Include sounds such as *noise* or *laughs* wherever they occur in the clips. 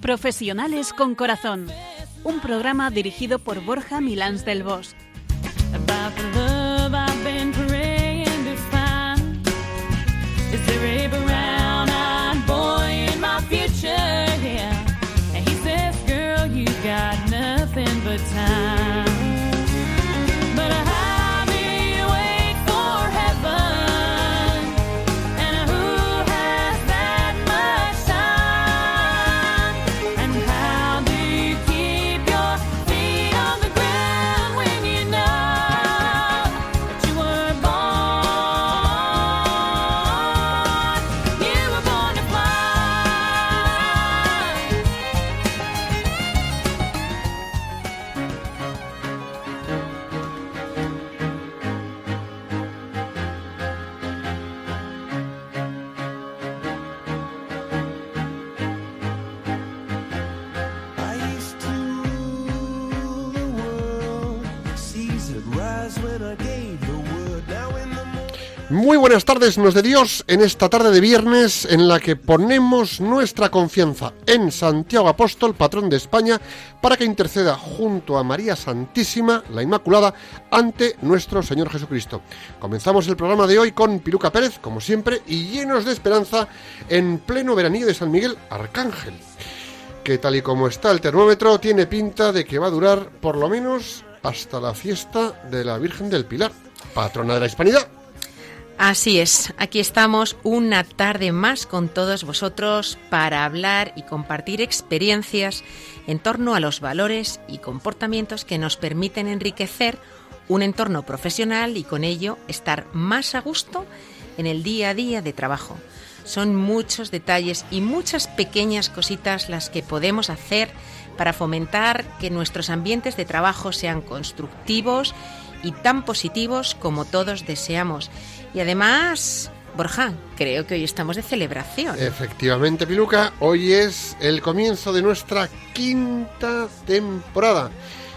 Profesionales con Corazón, un programa dirigido por Borja Milans del Bosch. Muy buenas tardes, nos de Dios, en esta tarde de viernes en la que ponemos nuestra confianza en Santiago Apóstol, patrón de España, para que interceda junto a María Santísima, la Inmaculada, ante nuestro Señor Jesucristo. Comenzamos el programa de hoy con Piluca Pérez, como siempre, y llenos de esperanza en pleno veranillo de San Miguel Arcángel, que tal y como está el termómetro, tiene pinta de que va a durar por lo menos hasta la fiesta de la Virgen del Pilar, patrona de la Hispanidad. Así es, aquí estamos una tarde más con todos vosotros para hablar y compartir experiencias en torno a los valores y comportamientos que nos permiten enriquecer un entorno profesional y con ello estar más a gusto en el día a día de trabajo. Son muchos detalles y muchas pequeñas cositas las que podemos hacer para fomentar que nuestros ambientes de trabajo sean constructivos y tan positivos como todos deseamos. Y además, Borja, creo que hoy estamos de celebración. Efectivamente, Piluca, hoy es el comienzo de nuestra quinta temporada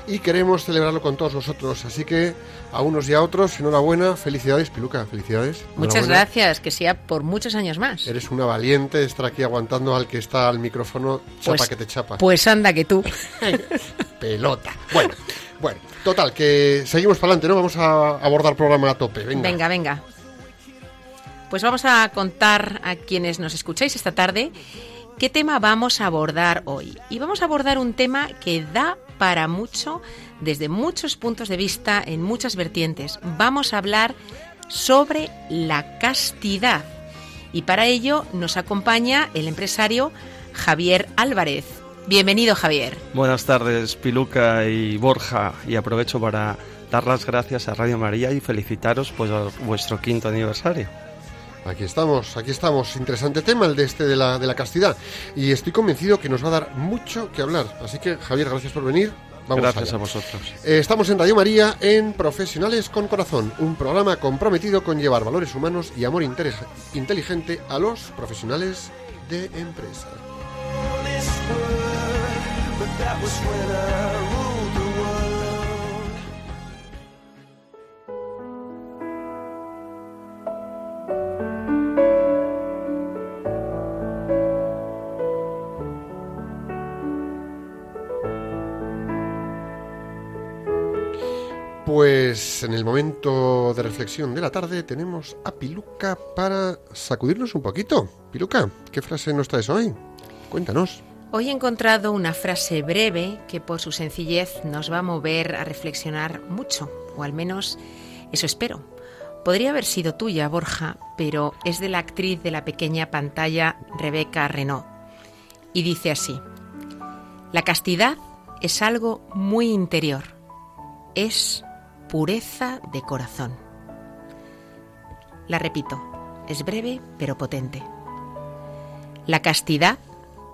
y queremos celebrarlo con todos vosotros. Así que a unos y a otros, enhorabuena, felicidades, Piluca, felicidades. Muchas gracias, que sea por muchos años más. Eres una valiente de estar aquí aguantando al que está al micrófono, chapa Pues- que te chapa. Pues anda que tú. *laughs* Pelota. Bueno, bueno, total, que seguimos para adelante, ¿no? Vamos a abordar programa a tope. Venga. Venga, venga. Pues vamos a contar a quienes nos escucháis esta tarde qué tema vamos a abordar hoy. Y vamos a abordar un tema que da para mucho desde muchos puntos de vista, en muchas vertientes. Vamos a hablar sobre la castidad. Y para ello nos acompaña el empresario Javier Álvarez. Bienvenido, Javier. Buenas tardes, Piluca y Borja, y aprovecho para dar las gracias a Radio María y felicitaros por vuestro quinto aniversario. Aquí estamos, aquí estamos. Interesante tema el de este de la, de la castidad. Y estoy convencido que nos va a dar mucho que hablar. Así que, Javier, gracias por venir. Vamos gracias allá. a vosotros. Eh, estamos en Radio María en Profesionales con Corazón, un programa comprometido con llevar valores humanos y amor inteligente a los profesionales de empresa. En el momento de reflexión de la tarde tenemos a Piluca para sacudirnos un poquito. Piluca, ¿qué frase nos traes hoy? Cuéntanos. Hoy he encontrado una frase breve que por su sencillez nos va a mover a reflexionar mucho, o al menos eso espero. Podría haber sido tuya, Borja, pero es de la actriz de la pequeña pantalla Rebeca Renault. Y dice así, la castidad es algo muy interior, es pureza de corazón. La repito, es breve pero potente. La castidad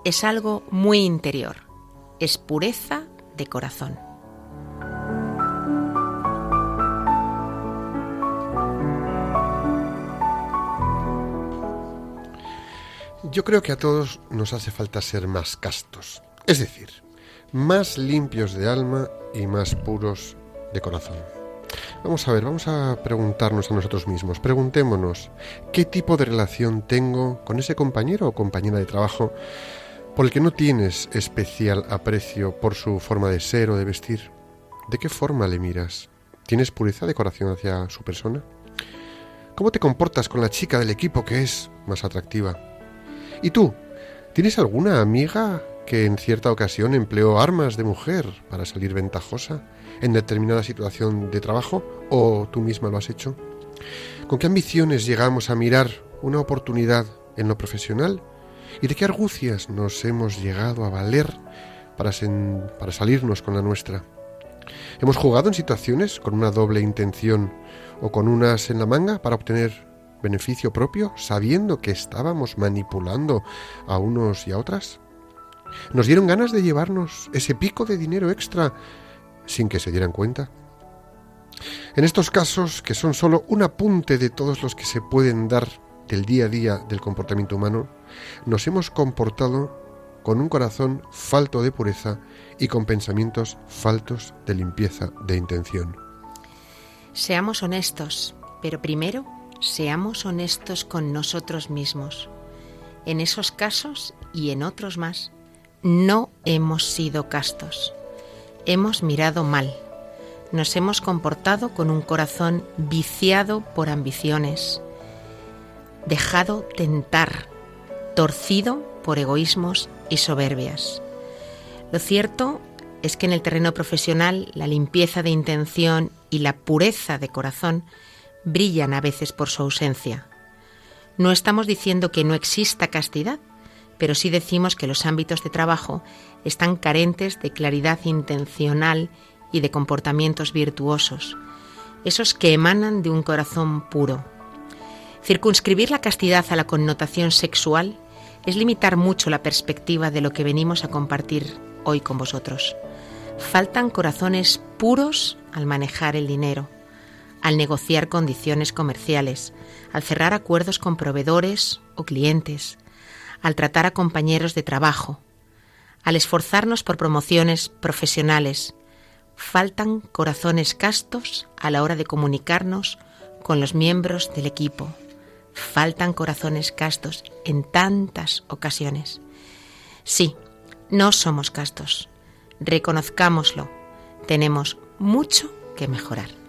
es algo muy interior, es pureza de corazón. Yo creo que a todos nos hace falta ser más castos. Es decir, más limpios de alma y más puros de corazón. Vamos a ver, vamos a preguntarnos a nosotros mismos, preguntémonos, ¿qué tipo de relación tengo con ese compañero o compañera de trabajo por el que no tienes especial aprecio por su forma de ser o de vestir? ¿De qué forma le miras? ¿Tienes pureza de corazón hacia su persona? ¿Cómo te comportas con la chica del equipo que es más atractiva? ¿Y tú? ¿Tienes alguna amiga que en cierta ocasión empleó armas de mujer para salir ventajosa en determinada situación de trabajo o tú misma lo has hecho? ¿Con qué ambiciones llegamos a mirar una oportunidad en lo profesional? ¿Y de qué argucias nos hemos llegado a valer para, para salirnos con la nuestra? ¿Hemos jugado en situaciones con una doble intención o con unas en la manga para obtener beneficio propio, sabiendo que estábamos manipulando a unos y a otras? ¿Nos dieron ganas de llevarnos ese pico de dinero extra sin que se dieran cuenta? En estos casos, que son solo un apunte de todos los que se pueden dar del día a día del comportamiento humano, nos hemos comportado con un corazón falto de pureza y con pensamientos faltos de limpieza de intención. Seamos honestos, pero primero seamos honestos con nosotros mismos. En esos casos y en otros más, no hemos sido castos. Hemos mirado mal. Nos hemos comportado con un corazón viciado por ambiciones, dejado tentar, torcido por egoísmos y soberbias. Lo cierto es que en el terreno profesional la limpieza de intención y la pureza de corazón brillan a veces por su ausencia. No estamos diciendo que no exista castidad, pero sí decimos que los ámbitos de trabajo están carentes de claridad intencional y de comportamientos virtuosos, esos que emanan de un corazón puro. Circunscribir la castidad a la connotación sexual es limitar mucho la perspectiva de lo que venimos a compartir hoy con vosotros. Faltan corazones puros al manejar el dinero, al negociar condiciones comerciales, al cerrar acuerdos con proveedores o clientes, al tratar a compañeros de trabajo, al esforzarnos por promociones profesionales. Faltan corazones castos a la hora de comunicarnos con los miembros del equipo. Faltan corazones castos en tantas ocasiones. Sí, no somos castos. Reconozcámoslo. Tenemos mucho que mejorar.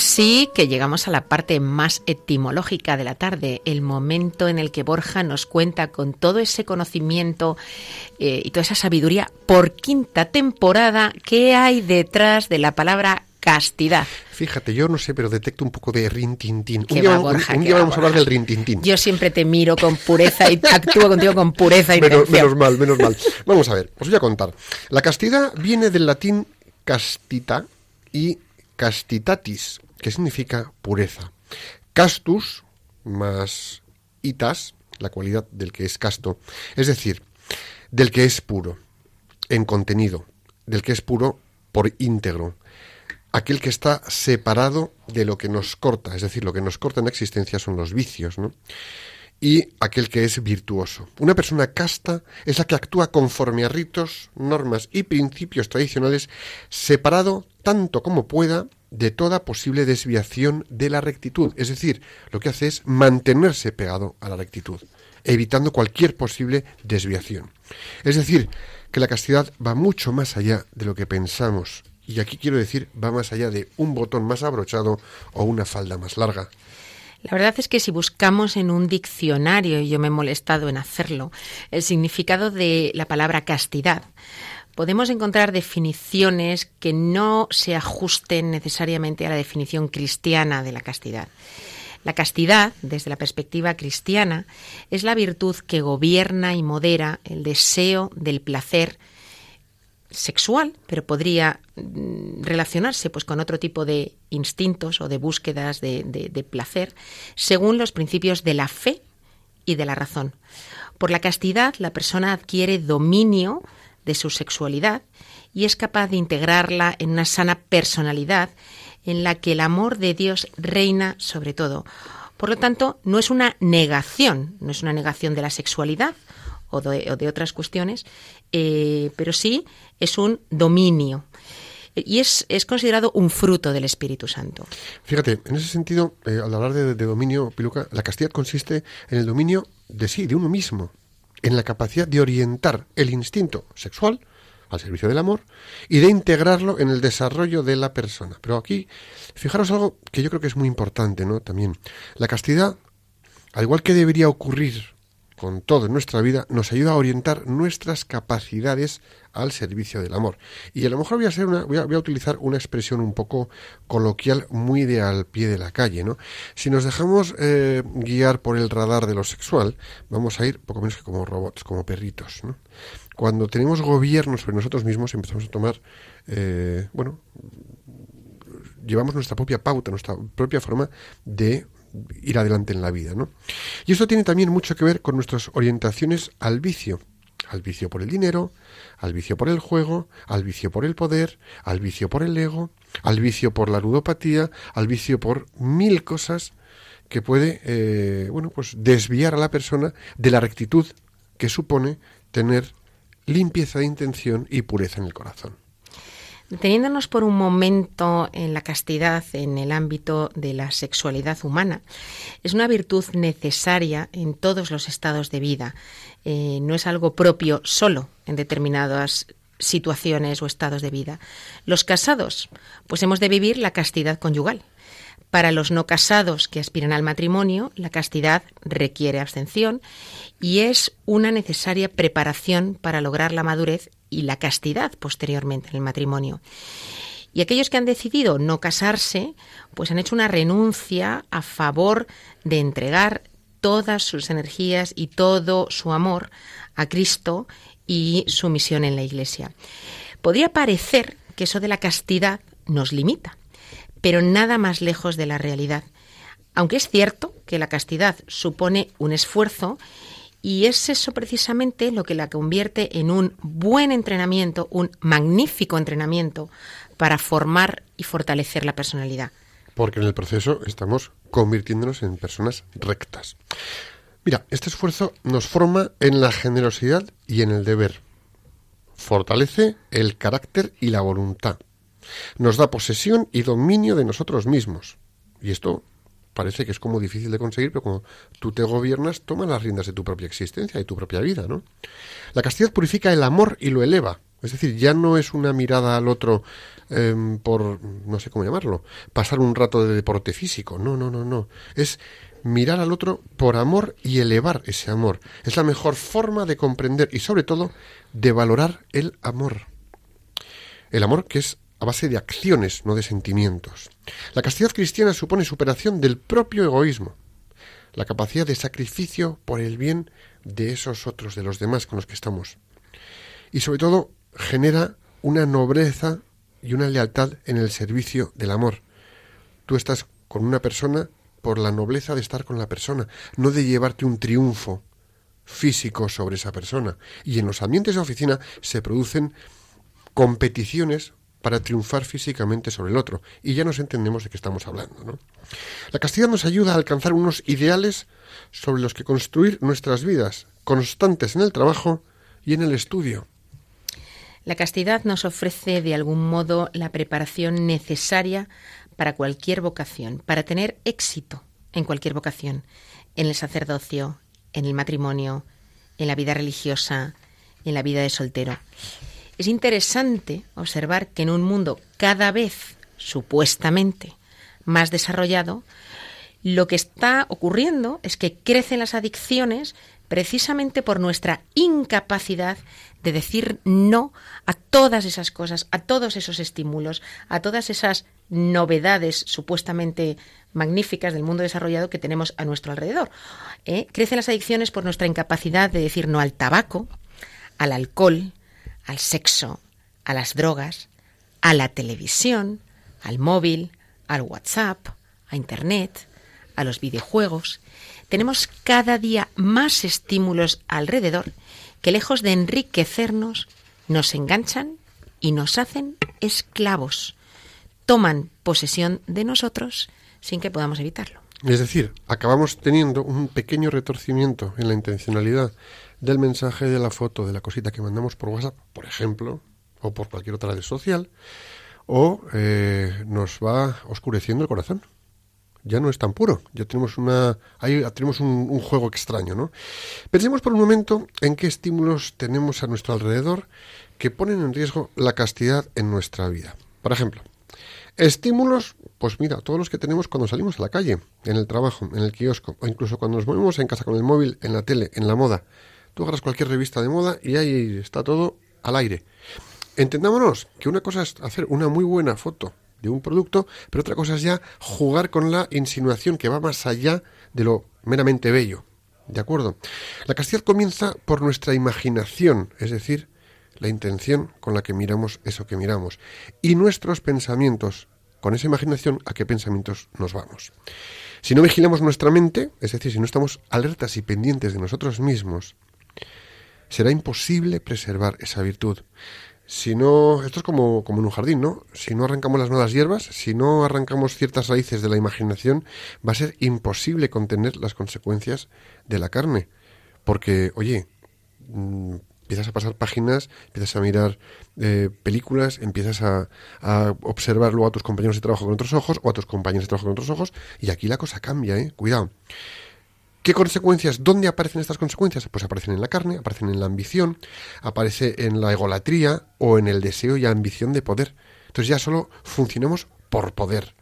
Así que llegamos a la parte más etimológica de la tarde, el momento en el que Borja nos cuenta con todo ese conocimiento eh, y toda esa sabiduría por quinta temporada qué hay detrás de la palabra castidad. Fíjate, yo no sé, pero detecto un poco de rintintín. Un día, va, Borja, un día va, vamos a hablar del rintintín. Yo siempre te miro con pureza y actúo contigo con pureza y Menos, menos mal, menos mal. Vamos a ver, os voy a contar. La castidad viene del latín castita y castitatis, que significa pureza. Castus más itas, la cualidad del que es casto, es decir, del que es puro en contenido, del que es puro por íntegro, aquel que está separado de lo que nos corta, es decir, lo que nos corta en la existencia son los vicios, ¿no? y aquel que es virtuoso. Una persona casta es la que actúa conforme a ritos, normas y principios tradicionales, separado tanto como pueda de toda posible desviación de la rectitud. Es decir, lo que hace es mantenerse pegado a la rectitud, evitando cualquier posible desviación. Es decir, que la castidad va mucho más allá de lo que pensamos. Y aquí quiero decir, va más allá de un botón más abrochado o una falda más larga. La verdad es que si buscamos en un diccionario, y yo me he molestado en hacerlo, el significado de la palabra castidad, podemos encontrar definiciones que no se ajusten necesariamente a la definición cristiana de la castidad. La castidad, desde la perspectiva cristiana, es la virtud que gobierna y modera el deseo del placer sexual, pero podría mm, relacionarse pues, con otro tipo de instintos o de búsquedas de, de- de placer, según los principios de la fe y de la razón. Por la castidad, la persona adquiere dominio de su sexualidad y es capaz de integrarla en una sana personalidad en la que el amor de Dios reina sobre todo. Por lo tanto, no es una negación, no es una negación de la sexualidad o de, o de otras cuestiones, eh, pero sí es un dominio. Y es, es considerado un fruto del Espíritu Santo. Fíjate, en ese sentido, eh, al hablar de, de dominio, Piluca, la castidad consiste en el dominio de sí, de uno mismo, en la capacidad de orientar el instinto sexual al servicio del amor y de integrarlo en el desarrollo de la persona. Pero aquí, fijaros algo que yo creo que es muy importante, ¿no? También, la castidad, al igual que debería ocurrir con todo en nuestra vida, nos ayuda a orientar nuestras capacidades al servicio del amor. Y a lo mejor voy a, una, voy a, voy a utilizar una expresión un poco coloquial, muy de al pie de la calle, ¿no? Si nos dejamos eh, guiar por el radar de lo sexual, vamos a ir poco menos que como robots, como perritos. Cuando tenemos gobierno sobre nosotros mismos, empezamos a tomar, eh, bueno, llevamos nuestra propia pauta, nuestra propia forma de ir adelante en la vida, ¿no? Y esto tiene también mucho que ver con nuestras orientaciones al vicio, al vicio por el dinero, al vicio por el juego, al vicio por el poder, al vicio por el ego, al vicio por la ludopatía, al vicio por mil cosas que puede, eh, bueno, pues desviar a la persona de la rectitud que supone tener limpieza de intención y pureza en el corazón. Deteniéndonos por un momento en la castidad en el ámbito de la sexualidad humana, es una virtud necesaria en todos los estados de vida. Eh, no es algo propio solo en determinadas situaciones o estados de vida. Los casados, pues hemos de vivir la castidad conyugal. Para los no casados que aspiran al matrimonio, la castidad requiere abstención y es una necesaria preparación para lograr la madurez y la castidad posteriormente en el matrimonio. Y aquellos que han decidido no casarse, pues han hecho una renuncia a favor de entregar todas sus energías y todo su amor a Cristo y su misión en la Iglesia. Podría parecer que eso de la castidad nos limita, pero nada más lejos de la realidad. Aunque es cierto que la castidad supone un esfuerzo y es eso precisamente lo que la convierte en un buen entrenamiento, un magnífico entrenamiento para formar y fortalecer la personalidad. Porque en el proceso estamos convirtiéndonos en personas rectas. Mira, este esfuerzo nos forma en la generosidad y en el deber. Fortalece el carácter y la voluntad. Nos da posesión y dominio de nosotros mismos. Y esto parece que es como difícil de conseguir, pero como tú te gobiernas, toma las riendas de tu propia existencia, de tu propia vida, ¿no? La castidad purifica el amor y lo eleva. Es decir, ya no es una mirada al otro eh, por, no sé cómo llamarlo, pasar un rato de deporte físico. No, no, no, no. Es mirar al otro por amor y elevar ese amor. Es la mejor forma de comprender y sobre todo de valorar el amor. El amor que es a base de acciones, no de sentimientos. La castidad cristiana supone superación del propio egoísmo, la capacidad de sacrificio por el bien de esos otros, de los demás con los que estamos. Y sobre todo genera una nobleza y una lealtad en el servicio del amor. Tú estás con una persona por la nobleza de estar con la persona, no de llevarte un triunfo físico sobre esa persona. Y en los ambientes de oficina se producen competiciones para triunfar físicamente sobre el otro. Y ya nos entendemos de qué estamos hablando. ¿no? La castidad nos ayuda a alcanzar unos ideales sobre los que construir nuestras vidas, constantes en el trabajo y en el estudio. La castidad nos ofrece de algún modo la preparación necesaria para cualquier vocación, para tener éxito en cualquier vocación, en el sacerdocio, en el matrimonio, en la vida religiosa, en la vida de soltero. Es interesante observar que en un mundo cada vez supuestamente más desarrollado, lo que está ocurriendo es que crecen las adicciones precisamente por nuestra incapacidad de decir no a todas esas cosas, a todos esos estímulos, a todas esas novedades supuestamente magníficas del mundo desarrollado que tenemos a nuestro alrededor. ¿eh? Crecen las adicciones por nuestra incapacidad de decir no al tabaco, al alcohol, al sexo, a las drogas, a la televisión, al móvil, al WhatsApp, a Internet, a los videojuegos. Tenemos cada día más estímulos alrededor que lejos de enriquecernos, nos enganchan y nos hacen esclavos. Toman posesión de nosotros sin que podamos evitarlo. Es decir, acabamos teniendo un pequeño retorcimiento en la intencionalidad del mensaje, de la foto, de la cosita que mandamos por WhatsApp, por ejemplo, o por cualquier otra red social, o eh, nos va oscureciendo el corazón. Ya no es tan puro, ya tenemos una, ahí tenemos un, un juego extraño, ¿no? Pensemos por un momento en qué estímulos tenemos a nuestro alrededor que ponen en riesgo la castidad en nuestra vida. Por ejemplo, estímulos, pues mira, todos los que tenemos cuando salimos a la calle, en el trabajo, en el kiosco, o incluso cuando nos movemos en casa con el móvil, en la tele, en la moda. Tú agarras cualquier revista de moda y ahí está todo al aire. Entendámonos que una cosa es hacer una muy buena foto de un producto, pero otra cosa es ya jugar con la insinuación que va más allá de lo meramente bello. ¿De acuerdo? La castidad comienza por nuestra imaginación, es decir, la intención con la que miramos eso que miramos, y nuestros pensamientos, con esa imaginación a qué pensamientos nos vamos. Si no vigilamos nuestra mente, es decir, si no estamos alertas y pendientes de nosotros mismos, será imposible preservar esa virtud. Si no, esto es como, como en un jardín, ¿no? Si no arrancamos las malas hierbas, si no arrancamos ciertas raíces de la imaginación, va a ser imposible contener las consecuencias de la carne. Porque, oye, mm, empiezas a pasar páginas, empiezas a mirar eh, películas, empiezas a, observar luego a tus compañeros de trabajo con otros ojos o a tus compañeros de trabajo con otros ojos, y aquí la cosa cambia, ¿eh? Cuidado. ¿Qué consecuencias? ¿Dónde aparecen estas consecuencias? Pues aparecen en la carne, aparecen en la ambición, aparece en la egolatría o en el deseo y ambición de poder. Entonces ya solo funcionamos por poder.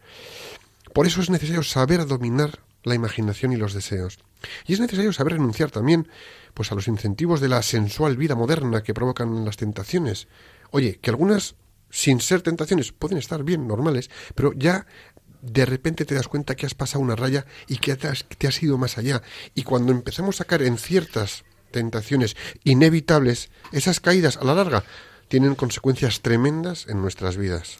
Por eso es necesario saber dominar la imaginación y los deseos. Y es necesario saber renunciar también pues a los incentivos de la sensual vida moderna que provocan las tentaciones. Oye, que algunas sin ser tentaciones pueden estar bien, normales, pero ya de repente te das cuenta que has pasado una raya y que te has, te has ido más allá. Y cuando empezamos a caer en ciertas tentaciones inevitables, esas caídas a la larga tienen consecuencias tremendas en nuestras vidas.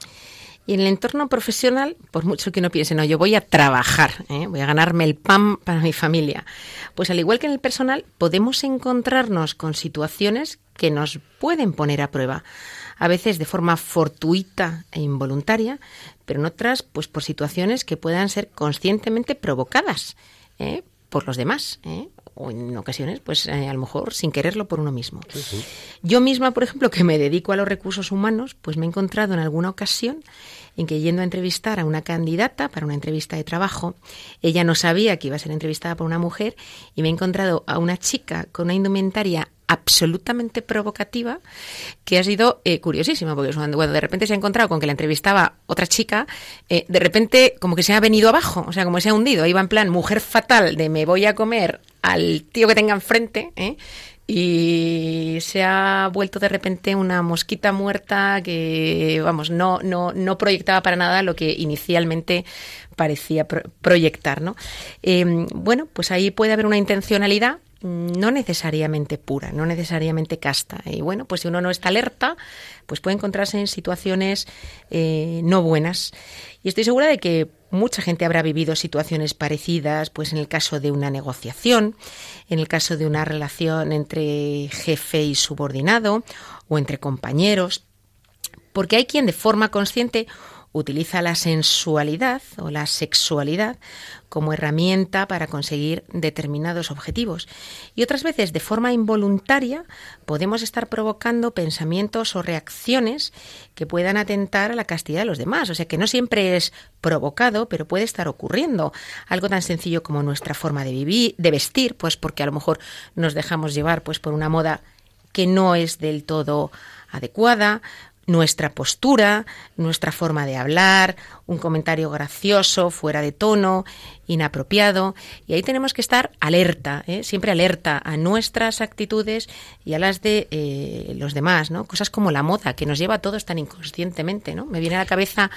Y en el entorno profesional, por mucho que uno piense, no, yo voy a trabajar, ¿eh? voy a ganarme el pan para mi familia. Pues al igual que en el personal, podemos encontrarnos con situaciones que nos pueden poner a prueba. A veces de forma fortuita e involuntaria, pero en otras, pues por situaciones que puedan ser conscientemente provocadas ¿eh? por los demás. ¿eh? o en ocasiones, pues eh, a lo mejor sin quererlo por uno mismo. Yo misma, por ejemplo, que me dedico a los recursos humanos, pues me he encontrado en alguna ocasión en que yendo a entrevistar a una candidata para una entrevista de trabajo, ella no sabía que iba a ser entrevistada por una mujer y me he encontrado a una chica con una indumentaria absolutamente provocativa que ha sido eh, curiosísima porque de repente se ha encontrado con que la entrevistaba otra chica eh, de repente como que se ha venido abajo o sea como se ha hundido iba en plan mujer fatal de me voy a comer al tío que tenga enfrente ¿eh? Y se ha vuelto de repente una mosquita muerta que vamos no no no proyectaba para nada lo que inicialmente parecía pro- proyectar no Eh, bueno pues ahí puede haber una intencionalidad no necesariamente pura, no necesariamente casta. Y bueno, pues si uno no está alerta, pues puede encontrarse en situaciones eh, no buenas. Y estoy segura de que mucha gente habrá vivido situaciones parecidas, pues en el caso de una negociación, en el caso de una relación entre jefe y subordinado o entre compañeros, porque hay quien de forma consciente utiliza la sensualidad o la sexualidad como herramienta para conseguir determinados objetivos. Y otras veces, de forma involuntaria, podemos estar provocando pensamientos o reacciones que puedan atentar a la castidad de los demás. O sea, que no siempre es provocado, pero puede estar ocurriendo. Algo tan sencillo como nuestra forma de vivir, de vestir, pues porque a lo mejor nos dejamos llevar pues por una moda que no es del todo adecuada, nuestra postura, nuestra forma de hablar, un comentario gracioso, fuera de tono, inapropiado. Y ahí tenemos que estar alerta, ¿eh? siempre alerta a nuestras actitudes y a las de eh, los demás, ¿no? Cosas como la moda, que nos lleva a todos tan inconscientemente, ¿no? Me viene a la cabeza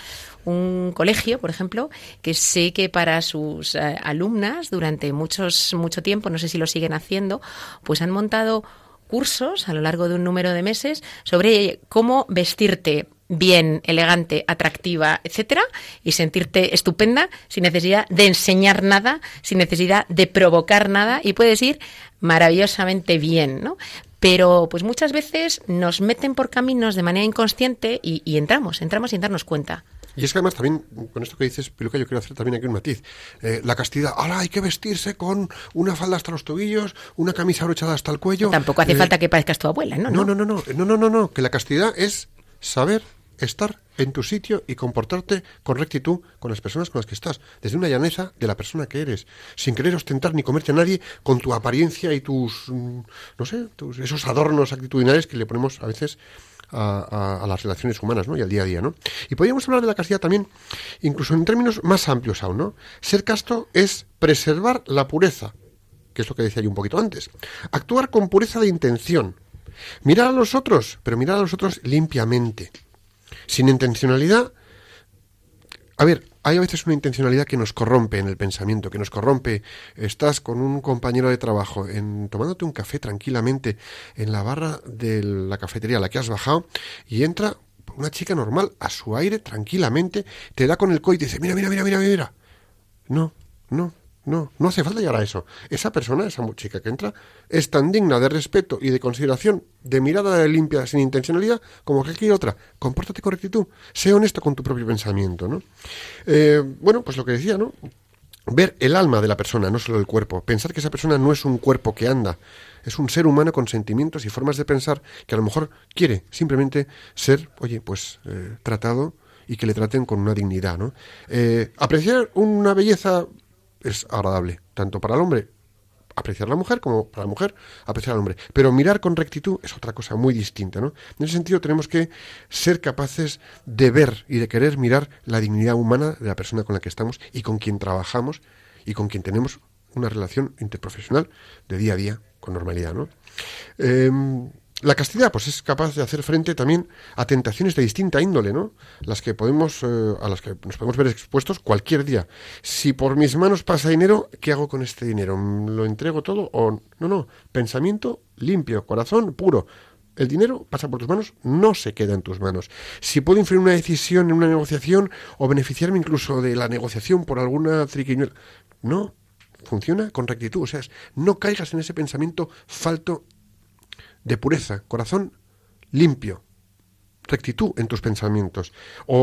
un colegio, por ejemplo, que sé que para sus eh, alumnas durante muchos, mucho tiempo, no sé si lo siguen haciendo, pues han montado cursos a lo largo de un número de meses sobre cómo vestirte bien, elegante, atractiva, etcétera, y sentirte estupenda sin necesidad de enseñar nada, sin necesidad de provocar nada, y puedes ir maravillosamente bien, ¿no? Pero pues muchas veces nos meten por caminos de manera inconsciente y, y entramos, entramos sin darnos cuenta. Y es que además también, con esto que dices, Piluca, yo quiero hacer también aquí un matiz. Eh, la castidad, ahora hay que vestirse con una falda hasta los tobillos, una camisa abrochada hasta el cuello. Tampoco hace Eh, falta que parezcas tu abuela, ¿no? No, no, no, no, no, no, no, no, que la castidad es saber estar en tu sitio y comportarte con rectitud con las personas con las que estás, desde una llaneza de la persona que eres, sin querer ostentar ni comerte a nadie con tu apariencia y tus, mm, no sé, tus, esos adornos actitudinales que le ponemos a veces a, las relaciones humanas ¿no? y al día a día. ¿no? Y podríamos hablar de la castidad también, incluso en términos más amplios aún. ¿no? Ser casto es preservar la pureza, que es lo que decía yo un poquito antes. Actuar con pureza de intención. Mirar a los otros, pero mirar a los otros limpiamente. Sin intencionalidad. A ver, hay a veces una intencionalidad que nos corrompe en el pensamiento, que nos corrompe. Estás con un compañero de trabajo en, tomándote un café tranquilamente en la barra de la cafetería a la que has bajado y entra una chica normal a su aire tranquilamente, te da con el coito y dice, mira, mira, mira, mira, mira. No, no, no, no hace falta llegar a eso. Esa persona, esa chica que entra, es tan digna de respeto y de consideración, de mirada limpia, sin intencionalidad, como cualquier otra. Compórtate con rectitud, sé honesto con tu propio pensamiento, ¿no? Eh, bueno, pues lo que decía, ¿no? Ver el alma de la persona, no solo el cuerpo. Pensar que esa persona no es un cuerpo que anda, es un ser humano con sentimientos y formas de pensar que a lo mejor quiere simplemente ser, oye, pues eh, tratado y que le traten con una dignidad, ¿no? Eh, apreciar una belleza es agradable, tanto para el hombre apreciar a la mujer como para la mujer apreciar al hombre. Pero mirar con rectitud es otra cosa muy distinta, ¿no? En ese sentido tenemos que ser capaces de ver y de querer mirar la dignidad humana de la persona con la que estamos y con quien trabajamos y con quien tenemos una relación interprofesional de día a día con normalidad, ¿no? Em, la castidad, pues es capaz de hacer frente también a tentaciones de distinta índole, ¿no? Las que podemos, eh, a las que nos podemos ver expuestos cualquier día. Si por mis manos pasa dinero, ¿qué hago con este dinero? ¿Lo entrego todo o no? No, pensamiento limpio, corazón puro. El dinero pasa por tus manos, no se queda en tus manos. Si puedo influir una decisión, en una negociación, o beneficiarme incluso de la negociación por alguna triquiñuela, no, funciona con rectitud. O sea, no caigas en ese pensamiento falto de pureza, corazón limpio, rectitud en tus pensamientos. O,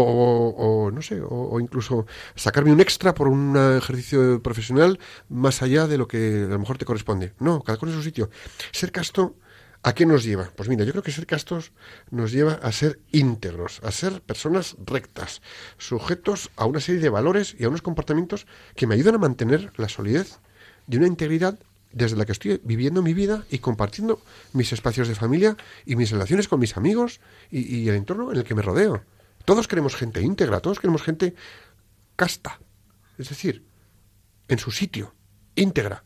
o- no sé, o, incluso sacarme un extra por un ejercicio profesional más allá de lo que a lo mejor te corresponde. No, cada cosa en su sitio. Ser casto, ¿a qué nos lleva? Pues mira, yo creo que ser castos nos lleva a ser íntegros, a ser personas rectas, sujetos a una serie de valores y a unos comportamientos que me ayudan a mantener la solidez de una integridad desde la que estoy viviendo mi vida y compartiendo mis espacios de familia y mis relaciones con mis amigos y, el entorno en el que me rodeo. Todos queremos gente íntegra, todos queremos gente casta, es decir, en su sitio, íntegra.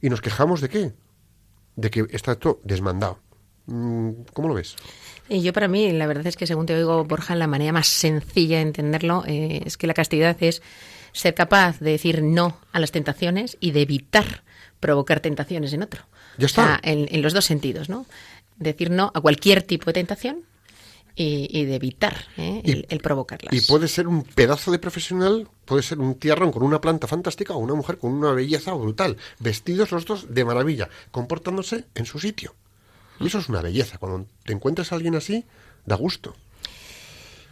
¿Y nos quejamos de qué? De que está todo desmandado. Mm, ¿Cómo lo ves? Y yo para mí, la verdad es que según te oigo, Borja, la manera más sencilla de entenderlo eh, es que la castidad es ser capaz de decir no a las tentaciones y de evitar provocar tentaciones en otro. Ya está. O sea, en, en los dos sentidos, ¿no? Decir no a cualquier tipo de tentación y, y de evitar ¿eh? el, el provocarlas. Y puede ser un pedazo de profesional, puede ser un tiarrón con una planta fantástica o una mujer con una belleza brutal, vestidos los dos de maravilla, comportándose en su sitio. Y eso es una belleza. Cuando te encuentras a alguien así, da gusto.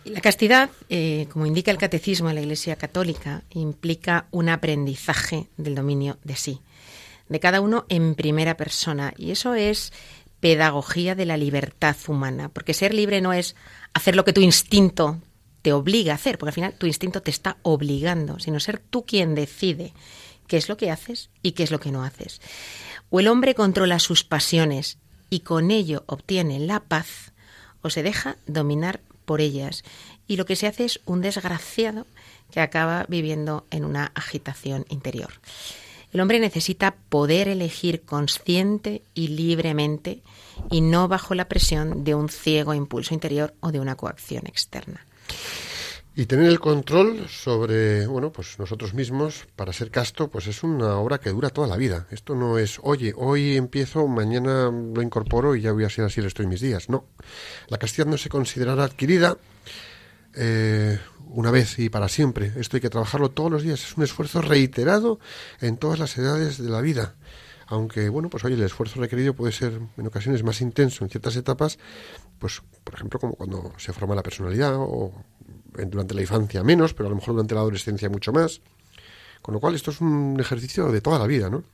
La castidad, eh, como indica el catecismo de la Iglesia Católica, implica un aprendizaje del dominio de sí, de cada uno en primera persona. Y eso es pedagogía de la libertad humana, porque ser libre no es hacer lo que tu instinto te obliga a hacer, porque al final tu instinto te está obligando, sino ser tú quien decide qué es lo que haces y qué es lo que no haces. O el hombre controla sus pasiones y con ello obtiene la paz, o se deja dominar por ellas. Y lo que se hace es un desgraciado que acaba viviendo en una agitación interior. El hombre necesita poder elegir consciente y libremente y no bajo la presión de un ciego impulso interior o de una coacción externa. Y tener el control sobre, bueno, pues nosotros mismos, para ser casto, pues es una obra que dura toda la vida. Esto no es, oye, hoy empiezo, mañana lo incorporo y ya voy a ser así el resto de mis días. No. La castidad no se considerará adquirida eh, una vez y para siempre. Esto hay que trabajarlo todos los días. Es un esfuerzo reiterado en todas las edades de la vida. Aunque, bueno, pues oye, el esfuerzo requerido puede ser en ocasiones más intenso en ciertas etapas, pues, por ejemplo, como cuando se forma la personalidad o durante la infancia menos, pero a lo mejor durante la adolescencia mucho más. Con lo cual, esto es un ejercicio de toda la vida, ¿no?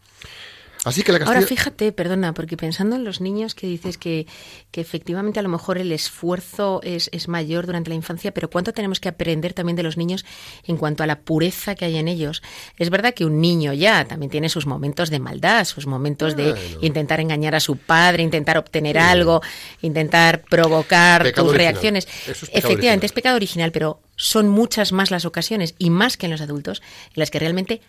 Así que la castidad... Ahora fíjate, perdona, porque pensando en los niños que dices que, que efectivamente a lo mejor el esfuerzo es, es mayor durante la infancia, pero cuánto tenemos que aprender también de los niños en cuanto a la pureza que hay en ellos. Es verdad que un niño ya también tiene sus momentos de maldad, sus momentos de intentar engañar a su padre, intentar obtener algo, intentar provocar Pecado tus original. reacciones. Es Efectivamente, original. es pecado original, pero son muchas más las ocasiones y más que en los adultos en las que realmente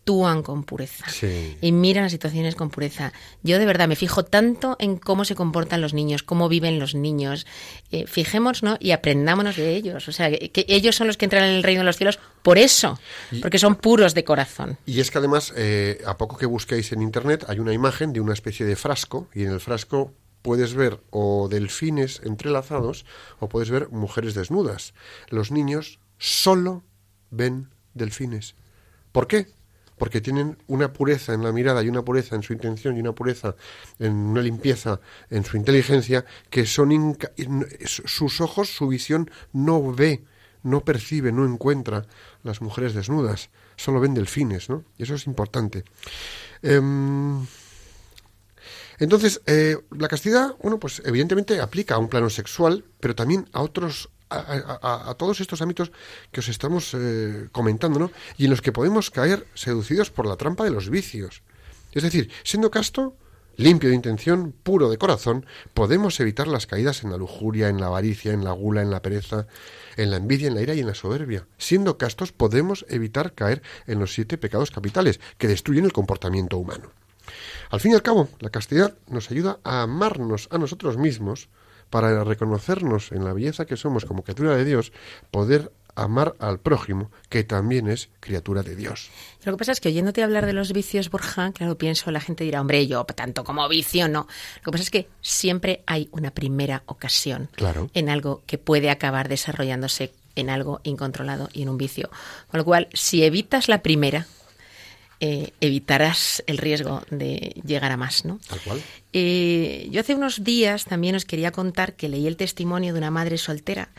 actúan con pureza Sí. y miran las situaciones con pureza. Yo de verdad me fijo tanto en cómo se comportan los niños, cómo viven los niños. Eh, fijémonos ¿no? y aprendámonos de ellos. O sea, que, que ellos son los que entran en el reino de los cielos por eso, porque son puros de corazón. Y es que además, eh, a poco que busquéis en internet, hay una imagen de una especie de frasco, y en el frasco puedes ver o delfines entrelazados o puedes ver mujeres desnudas. Los niños solo ven delfines. ¿Por qué? Porque tienen una pureza en la mirada y una pureza en su intención y una pureza en una limpieza en su inteligencia que son inca- in- sus ojos, su visión no ve, no percibe, no encuentra las mujeres desnudas, solo ven delfines, ¿no? Y eso es importante. Em, entonces, eh, la castidad, bueno, pues evidentemente aplica a un plano sexual, pero también a otros, a, todos estos ámbitos que os estamos eh, comentando, ¿no? Y en los que podemos caer seducidos por la trampa de los vicios. Es decir, siendo casto, limpio de intención, puro de corazón, podemos evitar las caídas en la lujuria, en la avaricia, en la gula, en la pereza, en la envidia, en la ira y en la soberbia. Siendo castos, podemos evitar caer en los siete pecados capitales que destruyen el comportamiento humano. Al fin y al cabo, la castidad nos ayuda a amarnos a nosotros mismos para reconocernos en la belleza que somos como criatura de Dios, poder amar al prójimo, que también es criatura de Dios. Lo que pasa es que oyéndote hablar de los vicios, Borja, claro, pienso, la gente dirá, hombre, yo tanto como vicio, no. Lo que pasa es que siempre hay una primera ocasión Claro. en algo que puede acabar desarrollándose en algo incontrolado y en un vicio. Con lo cual, si evitas la primera, eh, evitarás el riesgo de llegar a más, ¿no? Tal cual. Eh, yo hace unos días también os quería contar que leí el testimonio de una madre soltera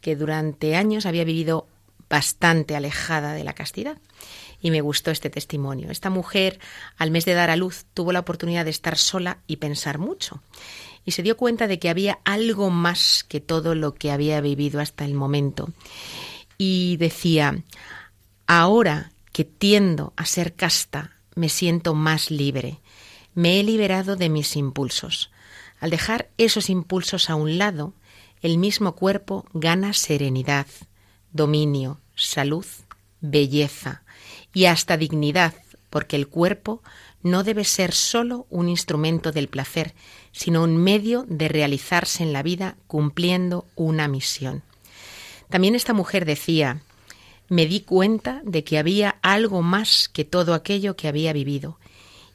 que durante años había vivido bastante alejada de la castidad. Y me gustó este testimonio. Esta mujer, al mes de dar a luz, tuvo la oportunidad de estar sola y pensar mucho. Y se dio cuenta de que había algo más que todo lo que había vivido hasta el momento. Y decía, ahora que tiendo a ser casta, me siento más libre. Me he liberado de mis impulsos. Al dejar esos impulsos a un lado, el mismo cuerpo gana serenidad, dominio, salud, belleza y hasta dignidad, porque el cuerpo no debe ser sólo un instrumento del placer, sino un medio de realizarse en la vida cumpliendo una misión. También esta mujer decía, me di cuenta de que había algo más que todo aquello que había vivido,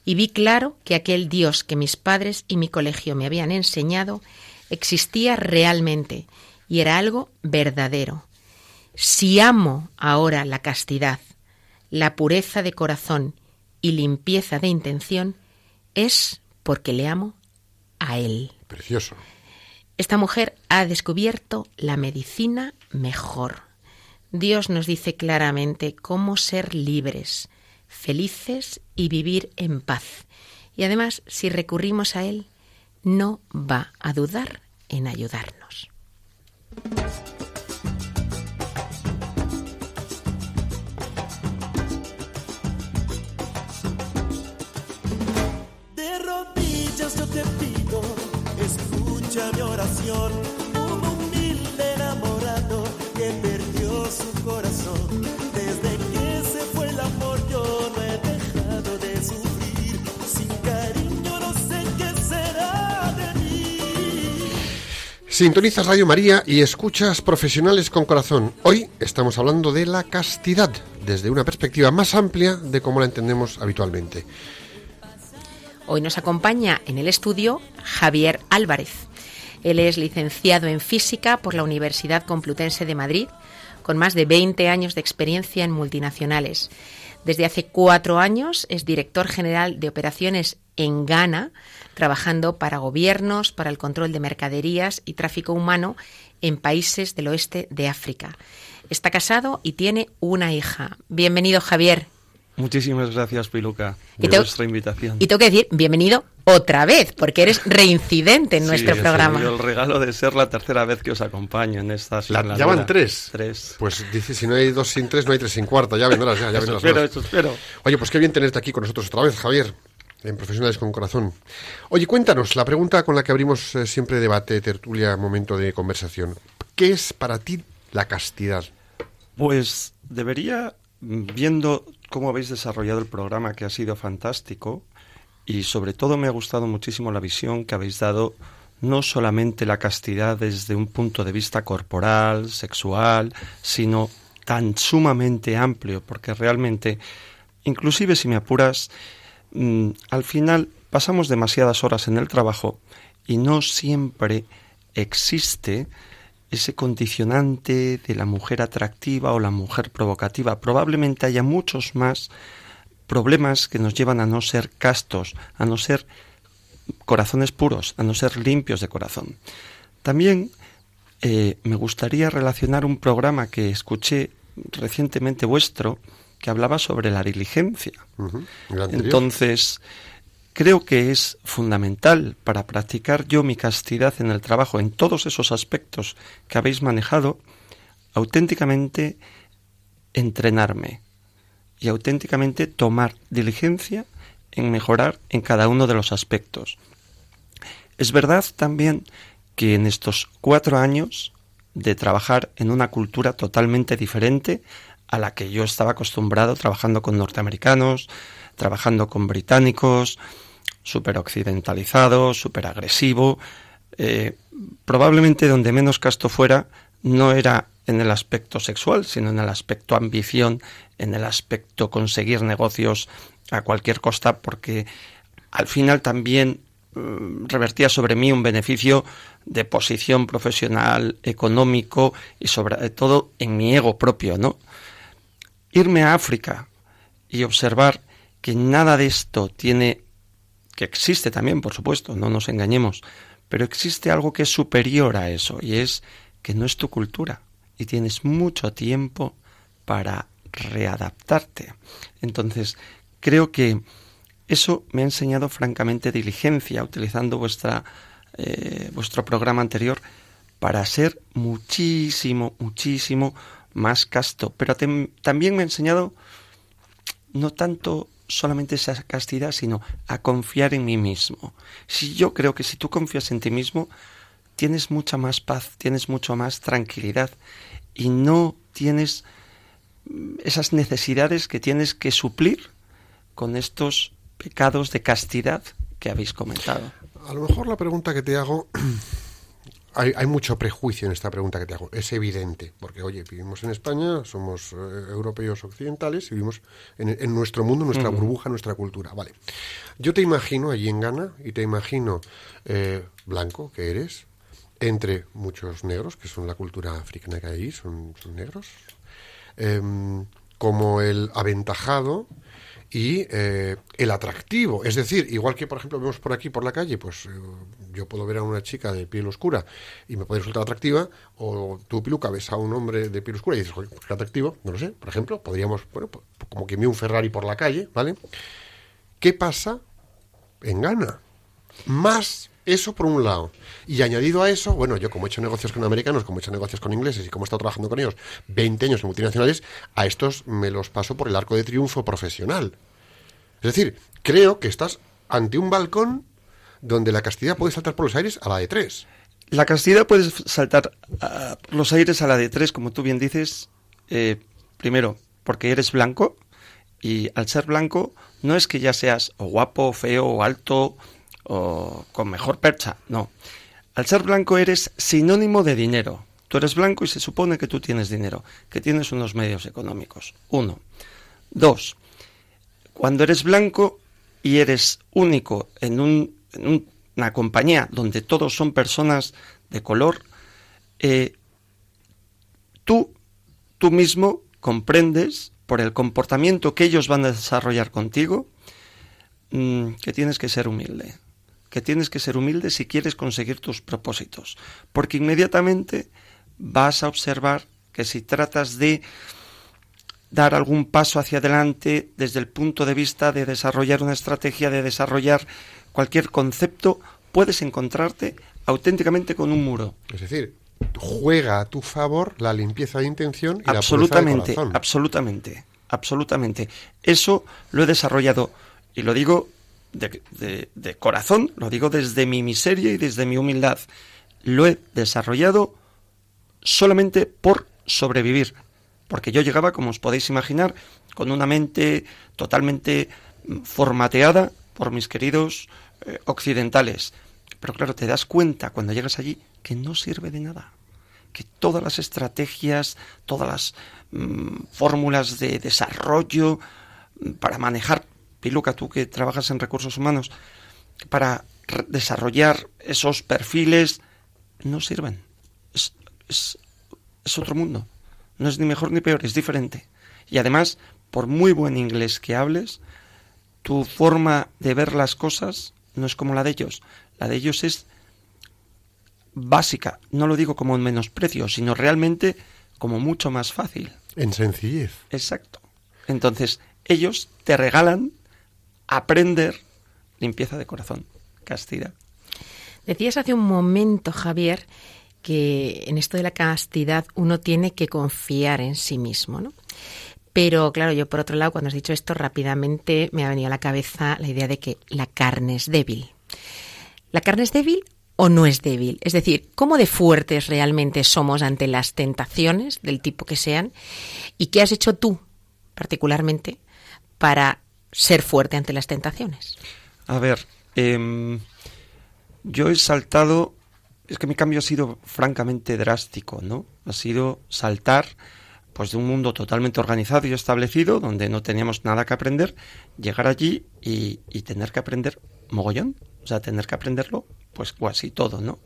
y vi claro que aquel Dios que mis padres y mi colegio me habían enseñado existía realmente y era algo verdadero. Si amo ahora la castidad, la pureza de corazón y limpieza de intención, es porque le amo a Él. Precioso. Esta mujer ha descubierto la medicina mejor. Dios nos dice claramente cómo ser libres, felices y vivir en paz. Y además, si recurrimos a Él, no va a dudar en ayudarnos. Sintonizas Radio María y escuchas Profesionales con Corazón. Hoy estamos hablando de la castidad desde una perspectiva más amplia de cómo la entendemos habitualmente. Hoy nos acompaña en el estudio Javier Álvarez. Él es licenciado en física por la Universidad Complutense de Madrid, con más de 20 años de experiencia en multinacionales. Desde hace cuatro años es director general de operaciones en Ghana, trabajando para gobiernos, para el control de mercaderías y tráfico humano en países del oeste de África. Está casado y tiene una hija. Bienvenido, Javier. Muchísimas gracias, Piluca, Y por te- vuestra invitación. Y tengo que decir, bienvenido otra vez, porque eres reincidente en Sí, nuestro programa. el regalo de ser la tercera vez que os acompaño en estas. La- ya van tres. Tres. Pues dice, si no hay dos sin tres, no hay tres sin cuarta. Ya vendrás, ya, ya vendrás. espero, eso espero. Oye, pues qué bien tenerte aquí con nosotros otra vez, Javier, en Profesionales con Corazón. Oye, cuéntanos, la pregunta con la que abrimos eh, siempre debate, tertulia, momento de conversación. ¿Qué es para ti la castidad? Pues debería, mm, viendo cómo habéis desarrollado el programa, que ha sido fantástico, y sobre todo me ha gustado muchísimo la visión que habéis dado, no solamente la castidad desde un punto de vista corporal, sexual, sino tan sumamente amplio, porque realmente, inclusive si me apuras, mm, al final pasamos demasiadas horas en el trabajo y no siempre existe ese condicionante de la mujer atractiva o la mujer provocativa. Probablemente haya muchos más problemas que nos llevan a no ser castos, a no ser corazones puros, a no ser limpios de corazón. También eh, me gustaría relacionar un programa que escuché recientemente vuestro que hablaba sobre la diligencia. Entonces, creo que es fundamental para practicar yo mi castidad en el trabajo, en todos esos aspectos que habéis manejado, auténticamente entrenarme y auténticamente tomar diligencia en mejorar en cada uno de los aspectos. Es verdad también que en estos cuatro años de trabajar en una cultura totalmente diferente a la que yo estaba acostumbrado trabajando con norteamericanos, trabajando con británicos, súper occidentalizado, súper agresivo. eh, probablemente donde menos casto fuera no era en el aspecto sexual, sino en el aspecto ambición, en el aspecto conseguir negocios a cualquier costa, porque al final también mm, revertía sobre mí un beneficio de posición profesional, económico y sobre todo en mi ego propio, ¿no? Irme a África y observar que nada de esto tiene que existe también, por supuesto, no nos engañemos, pero existe algo que es superior a eso y es que no es tu cultura y tienes mucho tiempo para readaptarte. Entonces, creo que eso me ha enseñado francamente diligencia, utilizando vuestra, eh, vuestro programa anterior, para ser muchísimo, muchísimo más casto. Pero también me ha enseñado no tanto solamente esa castidad, sino a confiar en mí mismo. Si yo creo que si tú confías en ti mismo, tienes mucha más paz, tienes mucho más tranquilidad y no tienes mm, esas necesidades que tienes que suplir con estos pecados de castidad que habéis comentado. A lo mejor la pregunta que te hago, *clears throat* hay, hay mucho prejuicio en esta pregunta que te hago, es evidente, porque oye, vivimos en España, somos eh, europeos occidentales, y vivimos en, en nuestro mundo, nuestra burbuja, nuestra cultura, vale. Yo te imagino allí en Ghana y te imagino eh, blanco, que eres, entre muchos negros, que son la cultura africana que hay allí, son, son negros, em, como el aventajado y eh, el atractivo. Es decir, igual que, por ejemplo, vemos por aquí, por la calle, pues eh, yo puedo ver a una chica de piel oscura y me puede resultar atractiva, o tú, Piluca, ves a un hombre de piel oscura y dices, "Joder, pues qué atractivo, no lo sé, por ejemplo, podríamos, bueno, pues, como que vi un Ferrari por la calle, ¿vale? ¿Qué pasa en Ghana? Más eso por un lado. Y añadido a eso, bueno, yo como he hecho negocios con americanos, como he hecho negocios con ingleses y como he estado trabajando con ellos 20 años en multinacionales, a estos me los paso por el arco de triunfo profesional. Es decir, creo que estás ante un balcón donde la castidad puede saltar por los aires a la de tres. La castidad puede saltar a los aires a la de tres, como tú bien dices, eh, primero, porque eres blanco, y al ser blanco no es que ya seas o guapo, o feo, o alto, o con mejor percha, no. Al ser blanco eres sinónimo de dinero. Tú eres blanco y se supone que tú tienes dinero, que tienes unos medios económicos. Uno. Dos. Cuando eres blanco y eres único en, un, en una compañía donde todos son personas de color, eh, tú, tú mismo comprendes por el comportamiento que ellos van a desarrollar contigo mm, que tienes que ser humilde. Que tienes que ser humilde si quieres conseguir tus propósitos. Porque inmediatamente vas a observar que si tratas de dar algún paso hacia adelante desde el punto de vista de desarrollar una estrategia, de desarrollar cualquier concepto, puedes encontrarte auténticamente con un muro. Es decir, juega a tu favor la limpieza de intención y absolutamente, la pureza de corazón. absolutamente, absolutamente. Eso lo he desarrollado y lo digo de, de, de corazón, lo digo desde mi miseria y desde mi humildad. Lo he desarrollado solamente por sobrevivir, porque yo llegaba, como os podéis imaginar, con una mente totalmente formateada por mis queridos eh, occidentales. Pero claro, te das cuenta cuando llegas allí que no sirve de nada, que todas las estrategias, todas las mm, fórmulas de desarrollo mm, para manejar, Piluca, tú que trabajas en recursos humanos, para desarrollar esos perfiles, no sirven. Es otro mundo. No es ni mejor ni peor, es diferente. Y además, por muy buen inglés que hables, tu forma de ver las cosas no es como la de ellos. La de ellos es básica. No lo digo como un menosprecio, sino realmente como mucho más fácil. En sencillez. Exacto. Entonces, ellos te regalan aprender limpieza de corazón, castidad. Decías hace un momento, Javier, que en esto de la castidad uno tiene que confiar en sí mismo, ¿no? Pero claro, yo por otro lado, cuando has dicho esto, rápidamente me ha venido a la cabeza la idea de que la carne es débil. ¿La carne es débil o no es débil? Es decir, ¿cómo de fuertes realmente somos ante las tentaciones, del tipo que sean? ¿Y qué has hecho tú, particularmente, para ser fuerte ante las tentaciones? A ver, eh, yo he saltado es que mi cambio ha sido francamente drástico, ¿no? Ha sido saltar pues de un mundo totalmente organizado y establecido, donde no teníamos nada que aprender, llegar allí y, y tener que aprender mogollón, o sea, tener que aprenderlo, pues casi todo, ¿no?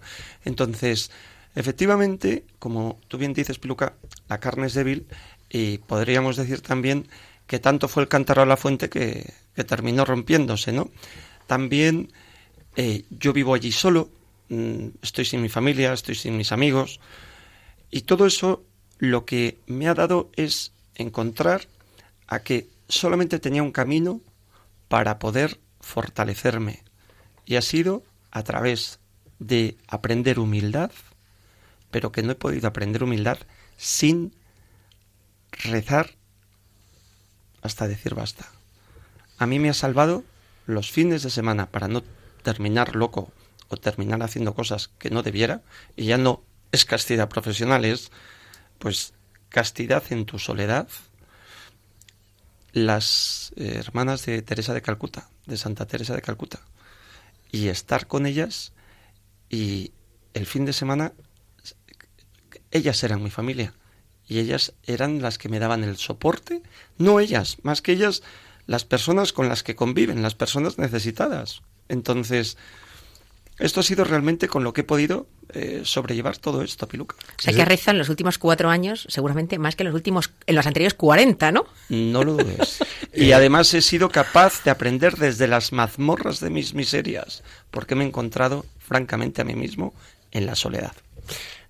Entonces, efectivamente, como tú bien dices, Piluca, la carne es débil y podríamos decir también que tanto fue el cántaro a la fuente que, que terminó rompiéndose, ¿no? También eh, yo vivo allí solo, estoy sin mi familia, estoy sin mis amigos. Y todo eso lo que me ha dado es encontrar a que solamente tenía un camino para poder fortalecerme. Y ha sido a través de aprender humildad, pero que no he podido aprender humildad sin rezar hasta decir basta. A mí me ha salvado los fines de semana para no terminar loco o terminar haciendo cosas que no debiera, y ya no es castidad profesional, es pues castidad en tu soledad. Las hermanas de Teresa de Calcuta, de Santa Teresa de Calcuta, y estar con ellas y el fin de semana ellas eran mi familia y ellas eran las que me daban el soporte, no ellas, más que ellas las personas con las que conviven, las personas necesitadas. Entonces, esto ha sido realmente con lo que he podido eh, sobrellevar todo esto, Piluca. O sea, que reza en los últimos cuatro años, seguramente más que en los últimos, en los anteriores 40, ¿no? No lo dudes. *laughs* y además he sido capaz de aprender desde las mazmorras de mis miserias, porque me he encontrado, francamente, a mí mismo en la soledad.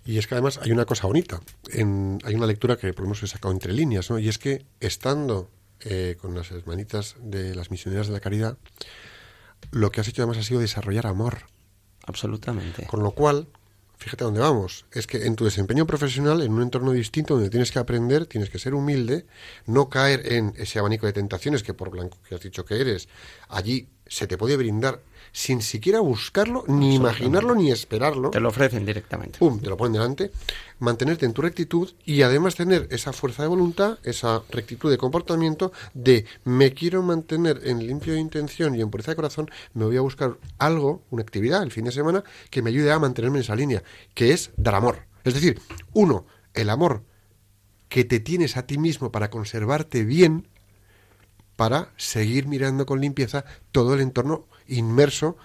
Y es que además hay una cosa bonita. En, hay una lectura que por lo menos he sacado entre líneas, ¿no? Y es que estando eh, con las hermanitas de las misioneras de la caridad, lo que has hecho además ha sido desarrollar amor. Absolutamente. Con lo cual, fíjate dónde vamos. Es que en tu desempeño profesional, en un entorno distinto donde tienes que aprender, tienes que ser humilde, no caer en ese abanico de tentaciones que por blanco que has dicho que eres, allí se te puede brindar sin siquiera buscarlo, ni imaginarlo, ni esperarlo. Te lo ofrecen directamente. Pum, te lo ponen delante. Mantenerte en tu rectitud y además tener esa fuerza de voluntad, esa rectitud de comportamiento de me quiero mantener en limpio de intención y en pureza de corazón, me voy a buscar algo, una actividad el fin de semana que me ayude a mantenerme en esa línea, que es dar amor. Es decir, uno, el amor que te tienes a ti mismo para conservarte bien, para seguir mirando con limpieza todo el entorno inmerso,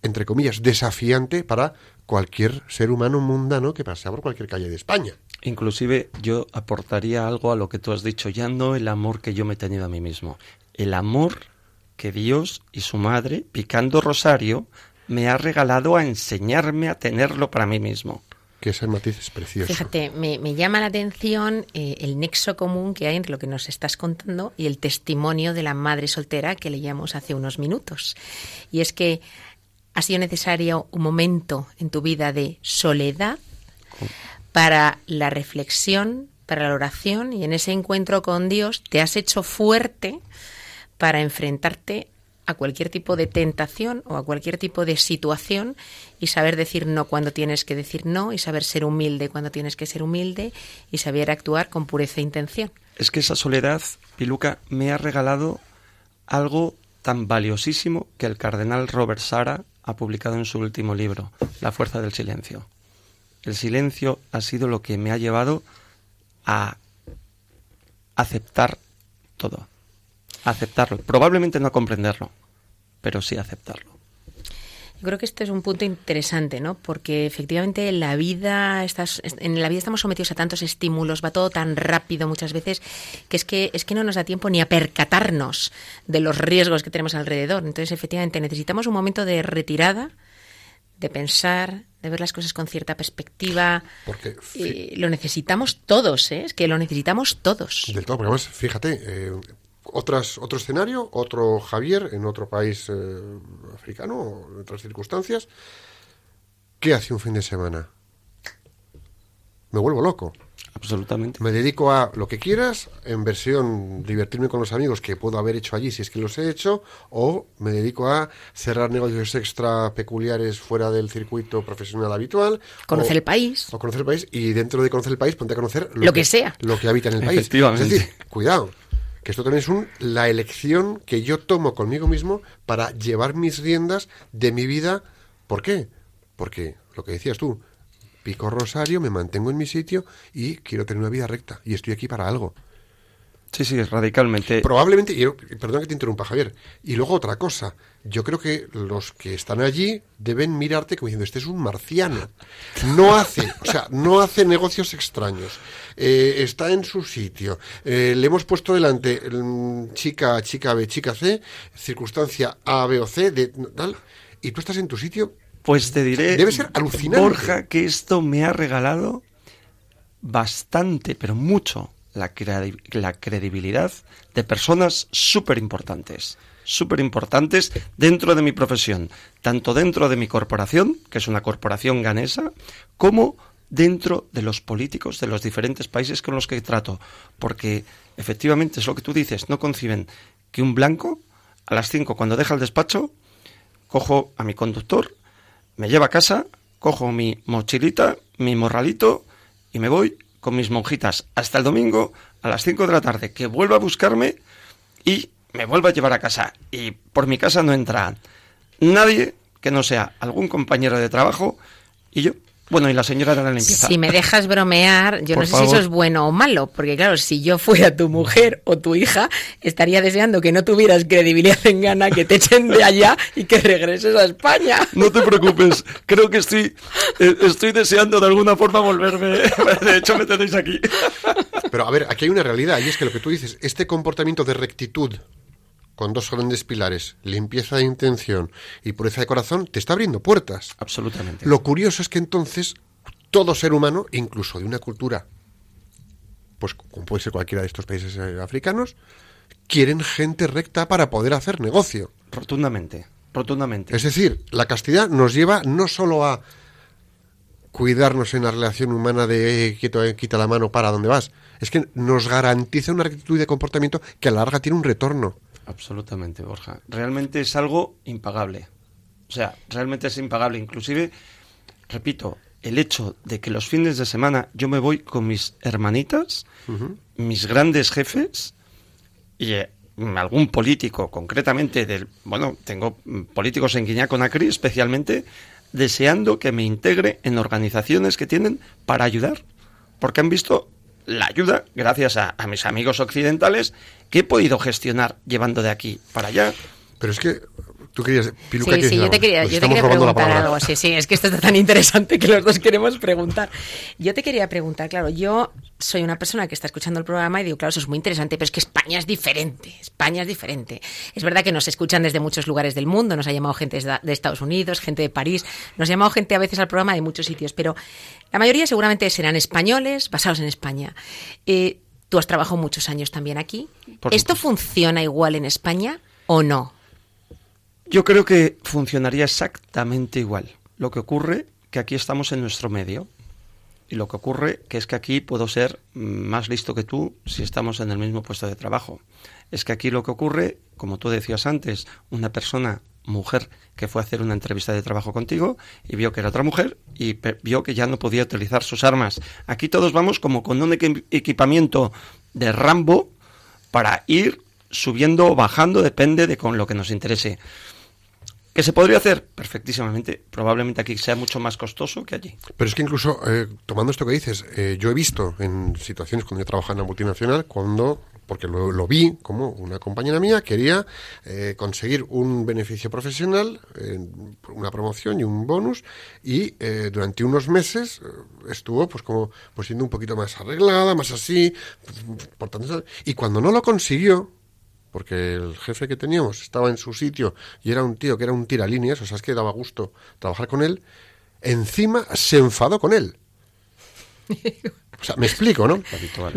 entre comillas, desafiante para cualquier ser humano mundano que pasea por cualquier calle de España. Inclusive yo aportaría algo a lo que tú has dicho, ya no el amor que yo me he tenido a mí mismo, el amor que Dios y su madre, picando rosario, me ha regalado a enseñarme a tenerlo para mí mismo que ese matiz es precioso. Fíjate, me, llama la atención eh, el nexo común que hay entre lo que nos estás contando y el testimonio de la madre soltera que leíamos hace unos minutos. Y es que ha sido necesario un momento en tu vida de soledad para la reflexión, para la oración y en ese encuentro con Dios te has hecho fuerte para enfrentarte a cualquier tipo de tentación o a cualquier tipo de situación y saber decir no cuando tienes que decir no y saber ser humilde cuando tienes que ser humilde y saber actuar con pureza e intención. Es que esa soledad, Piluca, me ha regalado algo tan valiosísimo que el cardenal Robert Sara ha publicado en su último libro, La fuerza del silencio. El silencio ha sido lo que me ha llevado a aceptar todo aceptarlo. Probablemente no comprenderlo, pero sí aceptarlo. Yo creo que este es un punto interesante, ¿no? Porque efectivamente en la vida estás, en la vida estamos sometidos a tantos estímulos, va todo tan rápido muchas veces que es que es que no nos da tiempo ni a percatarnos de los riesgos que tenemos alrededor. Entonces, efectivamente, necesitamos un momento de retirada, de pensar, de ver las cosas con cierta perspectiva. Porque lo necesitamos todos, ¿eh? Es que lo necesitamos todos. Del todo, porque además, fíjate, eh, otras, otro escenario, otro Javier en otro país eh, africano, en otras circunstancias. ¿Qué hace un fin de semana? Me vuelvo loco. Absolutamente. Me dedico a lo que quieras, en versión divertirme con los amigos que puedo haber hecho allí si es que los he hecho, o me dedico a cerrar negocios extra peculiares fuera del circuito profesional habitual. Conocer el país. O conocer el país, y dentro de conocer el país, ponte a conocer lo, que, sea. Lo que habita en el país. Efectivamente. Es decir, cuidado esto también es un, la elección que yo tomo conmigo mismo para llevar mis riendas de mi vida. ¿Por qué? Porque lo que decías tú, pico rosario, me mantengo en mi sitio y quiero tener una vida recta y estoy aquí para algo. Sí, sí, radicalmente. Probablemente, y, perdón que te interrumpa, Javier. Y luego otra cosa. Yo creo que los que están allí deben mirarte como diciendo, este es un marciano. No hace, o sea, no hace negocios extraños. Eh, está en su sitio. Eh, le hemos puesto delante mm, chica, chica B, chica C, circunstancia A, B o C, de, tal, y tú estás en tu sitio. Pues te diré, debe ser alucinante. Borja, que esto me ha regalado bastante, pero mucho la, la credibilidad de personas súper importantes, súper importantes dentro de mi profesión, tanto dentro de mi corporación, que es una corporación ganesa, como dentro de los políticos de los diferentes países con los que trato, porque efectivamente es lo que tú dices, no conciben que un blanco a las 5 cuando deja el despacho, cojo a mi conductor, me lleva a casa, cojo mi mochilita, mi morralito y me voy con mis monjitas hasta el domingo a las 5 de la tarde, que vuelva a buscarme y me vuelva a llevar a casa. Y por mi casa no entra nadie que no sea algún compañero de trabajo y yo. Bueno, y la señora de la limpieza. Si me dejas bromear, yo no sé si eso es bueno o malo, porque claro, si yo fuera tu mujer o tu hija, estaría deseando que no tuvieras credibilidad en gana, que te echen de allá y que regreses a España. No te preocupes, creo que estoy, eh, estoy deseando de alguna forma volverme. *laughs* De hecho, me tenéis aquí. Pero a ver, aquí hay una realidad, y es que lo que tú dices, este comportamiento de rectitud con dos grandes pilares, limpieza de intención y pureza de corazón, te está abriendo puertas. Absolutamente. Lo curioso es que entonces todo ser humano, incluso de una cultura, pues como puede ser cualquiera de estos países eh, africanos, quieren gente recta para poder hacer negocio. Rotundamente, rotundamente. Es decir, la castidad nos lleva no solo a cuidarnos en la relación humana de eh, quito, eh, quita la mano para dónde vas, es que nos garantiza una actitud de comportamiento que a la larga tiene un retorno. Absolutamente, Borja. Realmente es algo impagable. O sea, realmente es impagable. Inclusive, repito, el hecho de que los fines de semana yo me voy con mis hermanitas, mis grandes jefes y eh, algún político, concretamente del, bueno, tengo políticos en Guiñá Conakry especialmente, deseando que me integre en organizaciones que tienen para ayudar, porque han visto la ayuda, gracias a, mis amigos occidentales, que he podido gestionar llevando de aquí para allá. Pero es que tú querías, Piluca, Sí, ¿qué sí, yo te quería, yo te quería preguntar algo. Sí, sí, es que esto está tan interesante que los dos queremos preguntar. Yo te quería preguntar, claro, yo soy una persona que está escuchando el programa y digo, claro, eso es muy interesante, pero es que España es diferente. España es diferente. Es verdad que nos escuchan desde muchos lugares del mundo, nos ha llamado gente de de Estados Unidos, gente de París, nos ha llamado gente a veces al programa de muchos sitios, pero la mayoría seguramente serán españoles basados en España. Eh, tú has trabajado muchos años también aquí. Por ¿Esto supuesto. funciona igual en España o no? Yo creo que funcionaría exactamente igual. Lo que ocurre que aquí estamos en nuestro medio. Y lo que ocurre que es que aquí puedo ser más listo que tú si estamos en el mismo puesto de trabajo. Es que aquí lo que ocurre, como tú decías antes, una persona, mujer, que fue a hacer una entrevista de trabajo contigo y vio que era otra mujer y vio que ya no podía utilizar sus armas. Aquí todos vamos como con un equi- equipamiento de Rambo para ir subiendo o bajando, depende de con lo que nos interese. ¿Que se podría hacer? Perfectísimamente. Probablemente aquí sea mucho más costoso que allí. Pero es que incluso, eh, tomando esto que dices, eh, yo he visto en situaciones cuando yo trabajaba en la multinacional, cuando, porque lo, lo vi como una compañera mía quería eh, conseguir un beneficio profesional, una promoción y un bonus, y eh, durante unos meses estuvo pues como pues siendo un poquito más arreglada, más así, por tanto, y cuando no lo consiguió, porque el jefe que teníamos estaba en su sitio y era un tío que era un tiralíneas, o sea, es que daba gusto trabajar con él, encima se enfadó con él. *laughs* O sea, me explico, ¿no?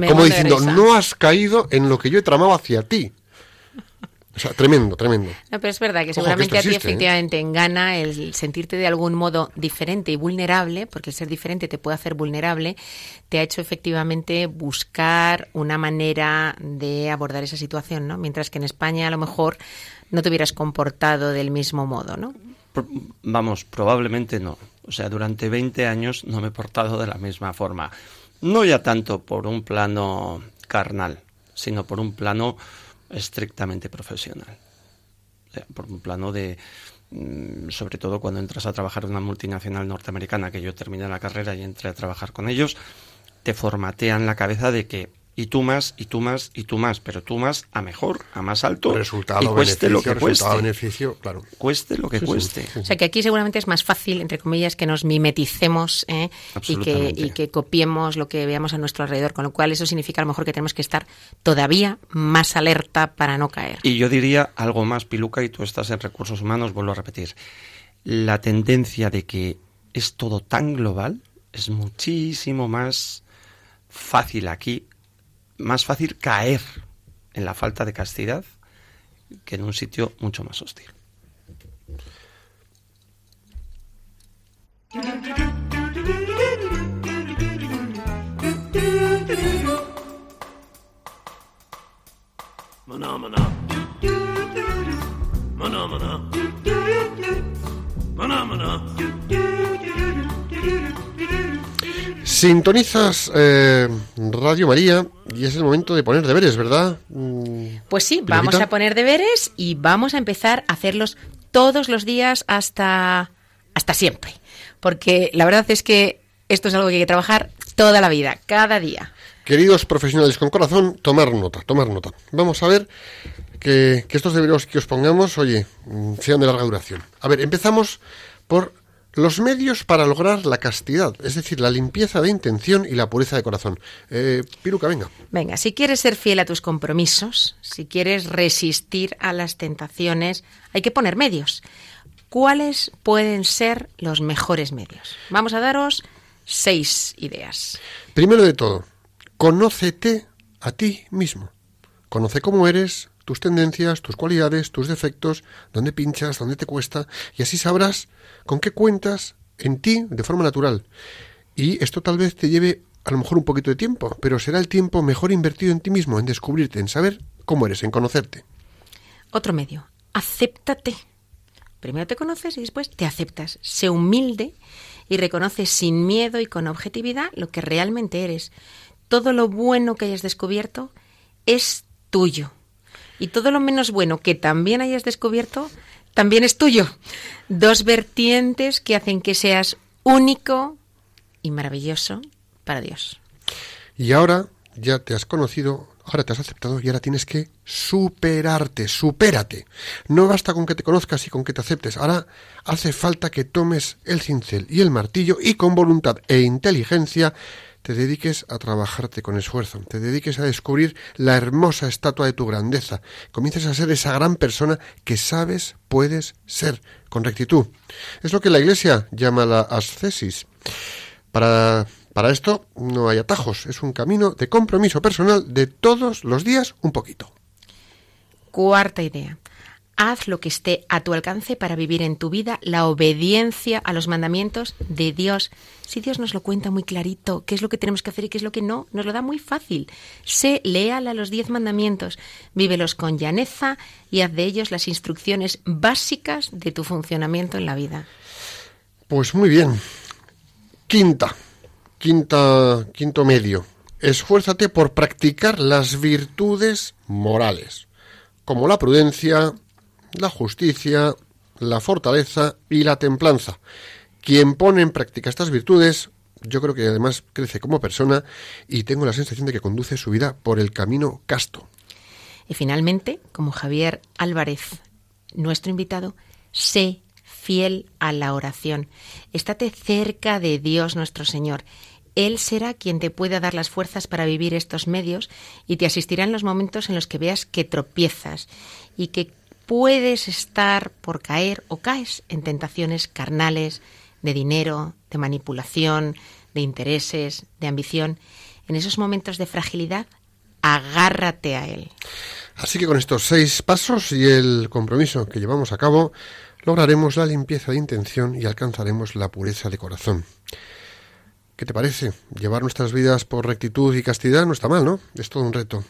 Como diciendo, no has caído en lo que yo he tramado hacia ti. O sea, tremendo, tremendo. No, pero es verdad que Ojo, que seguramente a ti ¿eh? efectivamente engana el sentirte de algún modo diferente y vulnerable, porque el ser diferente te puede hacer vulnerable, te ha hecho efectivamente buscar una manera de abordar esa situación, ¿no? Mientras que en España a lo mejor no te hubieras comportado del mismo modo, ¿no? Pro- Vamos, probablemente no. O sea, durante 20 años no me he portado de la misma forma. No ya tanto por un plano carnal, sino por un plano estrictamente profesional. Por un plano de, mm, sobre todo cuando entras a trabajar en una multinacional norteamericana, que yo terminé la carrera y entré a trabajar con ellos, te formatean la cabeza de que y tú más, y tú más, y tú más, pero tú más a mejor, a más alto, Resultado, y cueste beneficio, lo que cueste. resultado, beneficio, claro. Cueste lo que Sí, cueste. sí, O sea que aquí seguramente es más fácil, entre comillas, que nos mimeticemos ¿eh? y, que, Absolutamente. y que copiemos lo que veamos a nuestro alrededor, con lo cual eso significa a lo mejor que tenemos que estar todavía más alerta para no caer. Y yo diría algo más, Piluca, y tú estás en recursos humanos, vuelvo a repetir. La tendencia de que es todo tan global es muchísimo más fácil aquí, más fácil caer en la falta de castidad que en un sitio mucho más hostil. Sintonizas eh, Radio María y es el momento de poner deberes, ¿verdad? Mm, Pues sí, vamos a poner deberes y vamos a empezar a hacerlos todos los días hasta, hasta siempre. Porque la verdad es que esto es algo que hay que trabajar toda la vida, cada día. Queridos profesionales con corazón, tomar nota, tomar nota. Vamos a ver que, que estos deberes que os pongamos, oye, mm, sean de larga duración. A ver, empezamos por los medios para lograr la castidad, es decir, la limpieza de intención y la pureza de corazón. Eh, Piruca, venga. Venga, si quieres ser fiel a tus compromisos, si quieres resistir a las tentaciones, hay que poner medios. ¿Cuáles pueden ser los mejores medios? Vamos a daros seis ideas. Primero de todo, conócete a ti mismo. Conoce cómo eres, tus tendencias, tus cualidades, tus defectos, dónde pinchas, dónde te cuesta, y así sabrás con qué cuentas en ti de forma natural. Y esto tal vez te lleve a lo mejor un poquito de tiempo, pero será el tiempo mejor invertido en ti mismo, en descubrirte, en saber cómo eres, en conocerte. Otro medio, acéptate. Primero te conoces y después te aceptas. Sé humilde y reconoces sin miedo y con objetividad lo que realmente eres. Todo lo bueno que hayas descubierto es tuyo. Y todo lo menos bueno que también hayas descubierto también es tuyo. Dos vertientes que hacen que seas único y maravilloso para Dios. Y ahora ya te has conocido, ahora te has aceptado y ahora tienes que superarte, supérate. No basta con que te conozcas y con que te aceptes. Ahora hace falta que tomes el cincel y el martillo y con voluntad e inteligencia te dediques a trabajarte con esfuerzo, te dediques a descubrir la hermosa estatua de tu grandeza, comiences a ser esa gran persona que sabes puedes ser, con rectitud. Es lo que la Iglesia llama la ascesis. Para, para esto no hay atajos, es un camino de compromiso personal de todos los días un poquito. Cuarta idea. Haz lo que esté a tu alcance para vivir en tu vida la obediencia a los mandamientos de Dios. Si Dios nos lo cuenta muy clarito, qué es lo que tenemos que hacer y qué es lo que no, nos lo da muy fácil. Sé leal a los diez mandamientos, vívelos con llaneza y haz de ellos las instrucciones básicas de tu funcionamiento en la vida. Pues muy bien. Quinta, quinta, quinto medio. Esfuérzate por practicar las virtudes morales, como la prudencia, la justicia, la fortaleza y la templanza. Quien pone en práctica estas virtudes, yo creo que además crece como persona y tengo la sensación de que conduce su vida por el camino casto. Y finalmente, como Javier Álvarez, nuestro invitado, sé fiel a la oración. Estate cerca de Dios nuestro Señor. Él será quien te pueda dar las fuerzas para vivir estos medios y te asistirá en los momentos en los que veas que tropiezas y que puedes estar por caer o caes en tentaciones carnales, de dinero, de manipulación, de intereses, de ambición. En esos momentos de fragilidad, agárrate a Él. Así que con estos seis pasos y el compromiso que llevamos a cabo, lograremos la limpieza de intención y alcanzaremos la pureza de corazón. ¿Qué te parece? Llevar nuestras vidas por rectitud y castidad no está mal, ¿no? Es todo un reto.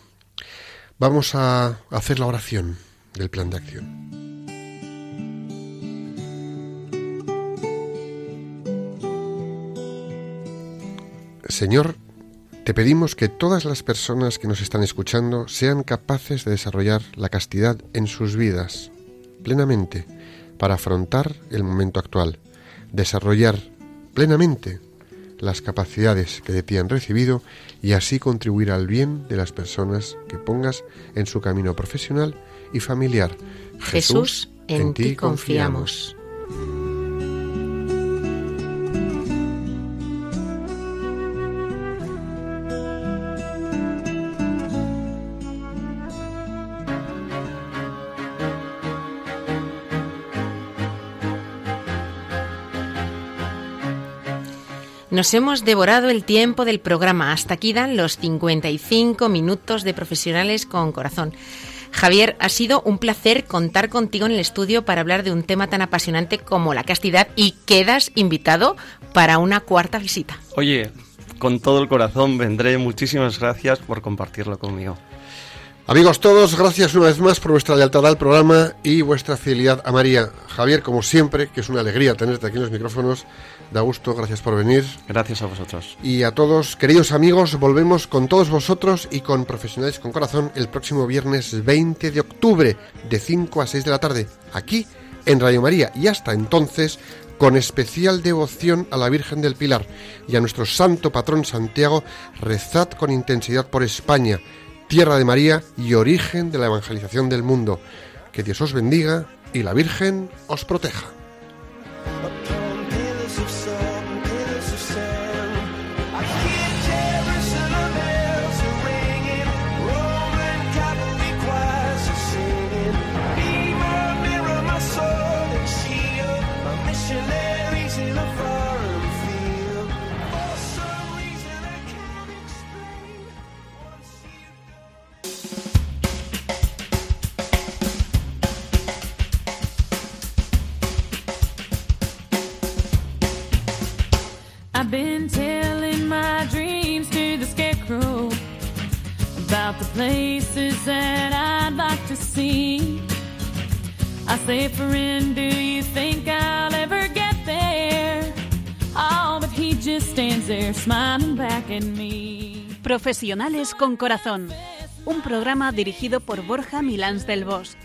Vamos a hacer la oración del plan de acción. Señor, te pedimos que todas las personas que nos están escuchando sean capaces de desarrollar la castidad en sus vidas plenamente para afrontar el momento actual, desarrollar plenamente las capacidades que de ti han recibido y así contribuir al bien de las personas que pongas en su camino profesional y familiar. Jesús, en, ti confiamos. Nos hemos devorado el tiempo del programa. Hasta aquí dan los 55 minutos de profesionales con corazón. Javier, ha sido un placer contar contigo en el estudio para hablar de un tema tan apasionante como la castidad y quedas invitado para una cuarta visita. Oye, con todo el corazón vendré. Muchísimas gracias por compartirlo conmigo. Amigos todos, gracias una vez más por vuestra lealtad al programa y vuestra fidelidad a María. Javier, como siempre, que es una alegría tenerte aquí en los micrófonos, da gusto, gracias por venir. Gracias a vosotros. Y a todos, queridos amigos, volvemos con todos vosotros y con Profesionales con Corazón el próximo viernes 20 de octubre, de 5 a 6 de la tarde, aquí en Radio María. Y hasta entonces, con especial devoción a la Virgen del Pilar y a nuestro santo patrón Santiago, rezad con intensidad por España tierra de María y origen de la evangelización del mundo. Que Dios os bendiga y la Virgen os proteja. Profesionales con Corazón, un programa dirigido por Borja Milans del Bosch.